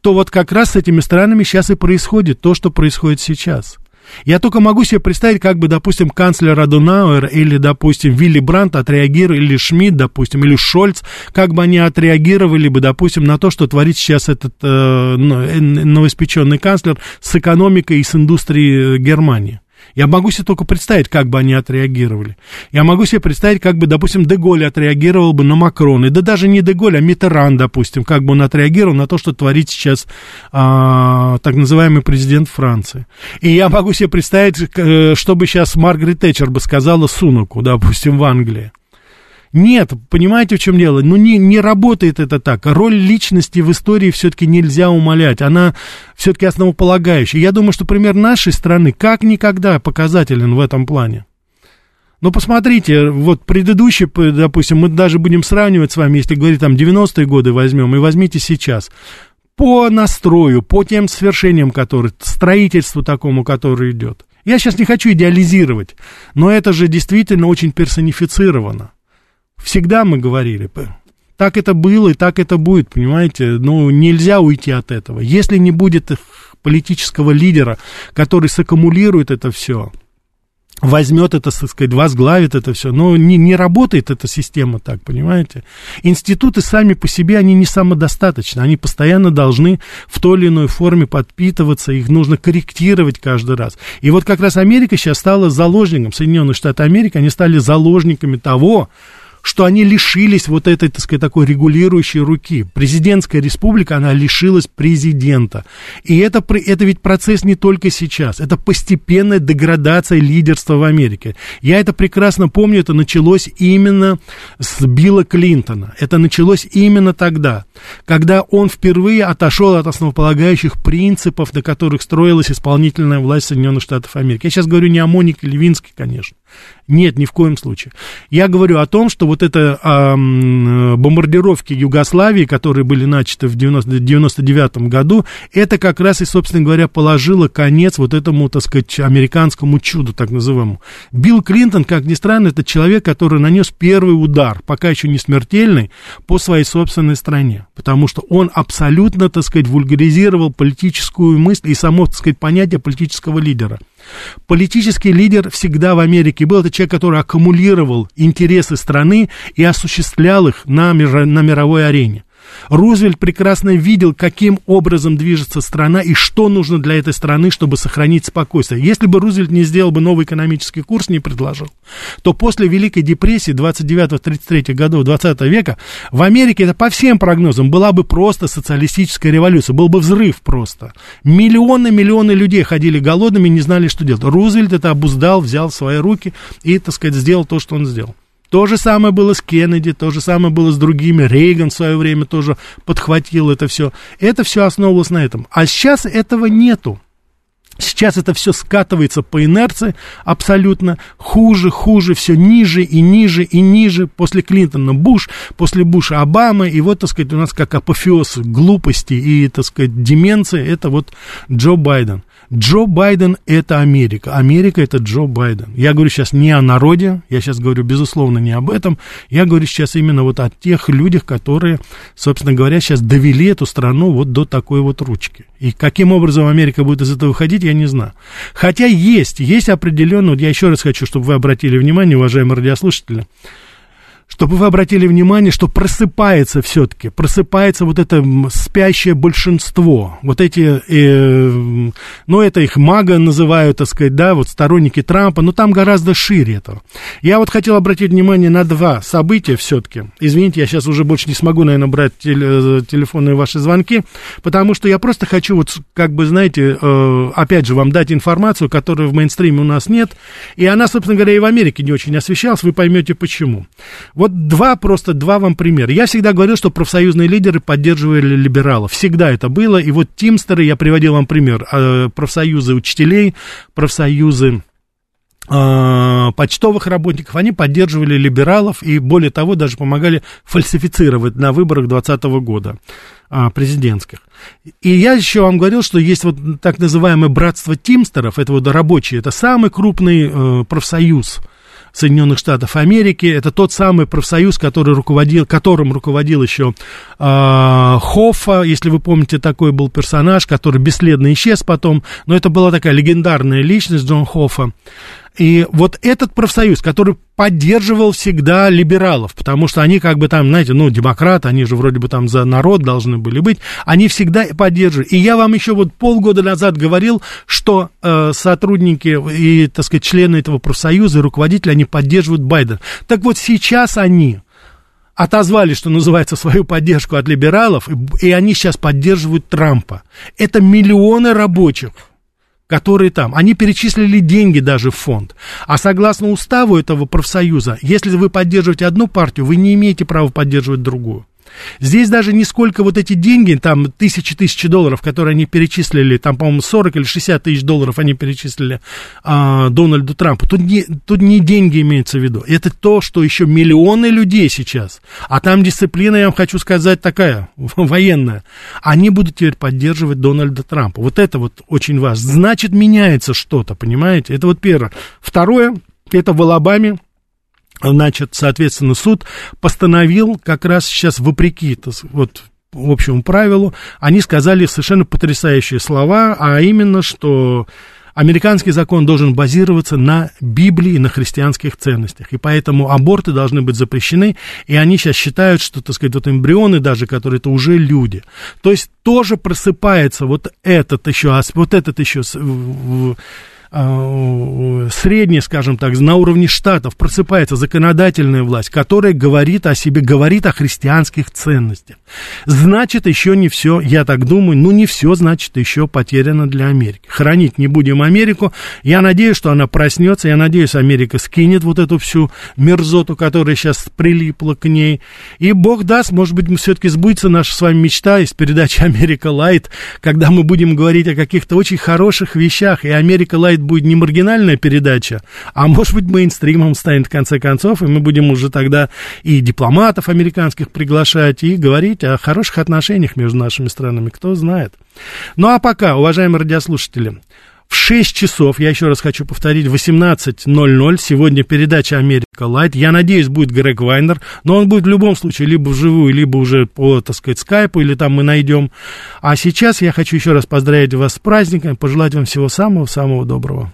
то вот как раз с этими странами сейчас и происходит то, что происходит сейчас. Я только могу себе представить, как бы, допустим, канцлер Адунауэр или, допустим, Вилли Брандт отреагировали, или Шмидт, допустим, или Шольц, как бы они отреагировали бы, допустим, на то, что творит сейчас этот э, э новоиспеченный канцлер с экономикой и с индустрией э, Германии. Я могу себе только представить, как бы они отреагировали. Я могу себе представить, как бы, допустим, Деголь отреагировал бы на Макрона. Да даже не Деголь, а Митеран, допустим, как бы он отреагировал на то, что творит сейчас а, так называемый президент Франции. И я могу себе представить, э, что бы сейчас Маргарет Тэтчер бы сказала Сунуку, допустим, в Англии. Нет, понимаете, в чем дело? Ну, не, не работает это так. Роль личности в истории все-таки нельзя умолять. Она все-таки основополагающая. Я думаю, что пример нашей страны как никогда показателен в этом плане. Ну, посмотрите, вот предыдущий, допустим, мы даже будем сравнивать с вами, если говорить там 90-е годы возьмем, и возьмите сейчас. По настрою, по тем свершениям, которые, строительству такому, которое идет. Я сейчас не хочу идеализировать, но это же действительно очень персонифицировано. Всегда мы говорили, так это было и так это будет, понимаете? Ну, нельзя уйти от этого. Если не будет политического лидера, который саккумулирует это все, возьмет это, так сказать, возглавит это все. Но не, не работает эта система так, понимаете? Институты сами по себе, они не самодостаточны. Они постоянно должны в той или иной форме подпитываться, их нужно корректировать каждый раз. И вот как раз Америка сейчас стала заложником, Соединенные Штаты Америки, они стали заложниками того, что они лишились вот этой, так сказать, такой регулирующей руки. Президентская республика, она лишилась президента. И это, это ведь процесс не только сейчас, это постепенная деградация лидерства в Америке. Я это прекрасно помню, это началось именно с Билла Клинтона. Это началось именно тогда, когда он впервые отошел от основополагающих принципов, на которых строилась исполнительная власть Соединенных Штатов Америки. Я сейчас говорю не о Монике Левинской, конечно. Нет, ни в коем случае. Я говорю о том, что вот это э, бомбардировки Югославии, которые были начаты в 1999 году, это как раз и, собственно говоря, положило конец вот этому, так сказать, американскому чуду, так называемому. Билл Клинтон, как ни странно, это человек, который нанес первый удар, пока еще не смертельный, по своей собственной стране. Потому что он абсолютно, так сказать, вульгаризировал политическую мысль и само, так сказать, понятие политического лидера. Политический лидер всегда в Америке был. Это человек, который аккумулировал интересы страны и осуществлял их на, мир, на мировой арене. Рузвельт прекрасно видел, каким образом движется страна и что нужно для этой страны, чтобы сохранить спокойствие. Если бы Рузвельт не сделал бы новый экономический курс, не предложил, то после Великой депрессии 29-33 годов 20 века в Америке, это по всем прогнозам, была бы просто социалистическая революция, был бы взрыв просто. Миллионы-миллионы людей ходили голодными, не знали, что делать. Рузвельт это обуздал, взял в свои руки и, так сказать, сделал то, что он сделал. То же самое было с Кеннеди, то же самое было с другими. Рейган в свое время тоже подхватил это все. Это все основывалось на этом. А сейчас этого нету. Сейчас это все скатывается по инерции абсолютно хуже, хуже, все ниже и ниже и ниже. После Клинтона Буш, после Буша Обама. И вот, так сказать, у нас как апофеоз глупости и, так сказать, деменции, это вот Джо Байден. Джо Байден – это Америка. Америка – это Джо Байден. Я говорю сейчас не о народе, я сейчас говорю, безусловно, не об этом. Я говорю сейчас именно вот о тех людях, которые, собственно говоря, сейчас довели эту страну вот до такой вот ручки. И каким образом Америка будет из этого выходить, я не знаю. Хотя есть, есть определенно, вот я еще раз хочу, чтобы вы обратили внимание, уважаемые радиослушатели, чтобы вы обратили внимание, что просыпается все-таки, просыпается вот это спящее большинство, вот эти, э, ну, это их мага называют, так сказать, да, вот сторонники Трампа, но там гораздо шире этого. Я вот хотел обратить внимание на два события все-таки. Извините, я сейчас уже больше не смогу, наверное, брать теле, телефонные ваши звонки, потому что я просто хочу вот, как бы, знаете, э, опять же, вам дать информацию, которую в мейнстриме у нас нет, и она, собственно говоря, и в Америке не очень освещалась, вы поймете почему. Вот два, просто два вам примера. Я всегда говорил, что профсоюзные лидеры поддерживали либералов. Всегда это было. И вот Тимстеры, я приводил вам пример, э, профсоюзы учителей, профсоюзы э, почтовых работников, они поддерживали либералов и, более того, даже помогали фальсифицировать на выборах 2020 года э, президентских. И я еще вам говорил, что есть вот так называемое братство Тимстеров, это вот рабочие, это самый крупный профсоюз Соединенных Штатов Америки. Это тот самый профсоюз, который руководил, которым руководил еще э, Хоффа, если вы помните, такой был персонаж, который бесследно исчез потом. Но это была такая легендарная личность Джон Хоффа. И вот этот профсоюз, который поддерживал всегда либералов, потому что они как бы там, знаете, ну, демократы, они же вроде бы там за народ должны были быть, они всегда поддерживали. И я вам еще вот полгода назад говорил, что э, сотрудники и, так сказать, члены этого профсоюза, руководители, они поддерживают Байдена. Так вот сейчас они отозвали, что называется, свою поддержку от либералов, и они сейчас поддерживают Трампа. Это миллионы рабочих которые там, они перечислили деньги даже в фонд. А согласно уставу этого профсоюза, если вы поддерживаете одну партию, вы не имеете права поддерживать другую. Здесь даже не сколько вот эти деньги, там тысячи-тысячи долларов, которые они перечислили, там, по-моему, 40 или 60 тысяч долларов они перечислили а, Дональду Трампу. Тут не, тут не деньги имеется в виду. Это то, что еще миллионы людей сейчас, а там дисциплина, я вам хочу сказать, такая, военная, они будут теперь поддерживать Дональда Трампа. Вот это вот очень важно. Значит, меняется что-то, понимаете? Это вот первое. Второе, это в Алабаме Значит, соответственно, суд постановил как раз сейчас вопреки вот общему правилу, они сказали совершенно потрясающие слова, а именно, что американский закон должен базироваться на Библии, на христианских ценностях. И поэтому аборты должны быть запрещены, и они сейчас считают, что, так сказать, вот эмбрионы даже, которые это уже люди. То есть тоже просыпается вот этот еще, вот этот еще Э, средняя, скажем так, на уровне штатов просыпается законодательная власть, которая говорит о себе, говорит о христианских ценностях. Значит, еще не все, я так думаю, ну не все, значит, еще потеряно для Америки. Хранить не будем Америку. Я надеюсь, что она проснется, я надеюсь, Америка скинет вот эту всю мерзоту, которая сейчас прилипла к ней. И Бог даст, может быть, все-таки сбудется наша с вами мечта из передачи «Америка Лайт», когда мы будем говорить о каких-то очень хороших вещах, и «Америка Лайт» это будет не маргинальная передача, а может быть мейнстримом станет в конце концов, и мы будем уже тогда и дипломатов американских приглашать, и говорить о хороших отношениях между нашими странами, кто знает. Ну а пока, уважаемые радиослушатели, в 6 часов, я еще раз хочу повторить, 18.00, сегодня передача «Америка Лайт». Я надеюсь, будет Грег Вайнер, но он будет в любом случае либо вживую, либо уже по, так сказать, скайпу, или там мы найдем. А сейчас я хочу еще раз поздравить вас с праздником, пожелать вам всего самого-самого доброго.